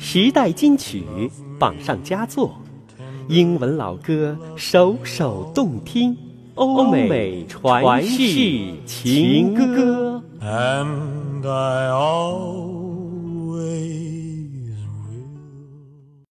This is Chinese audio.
时代金曲榜上佳作，英文老歌首首动听，欧美传世情歌。And I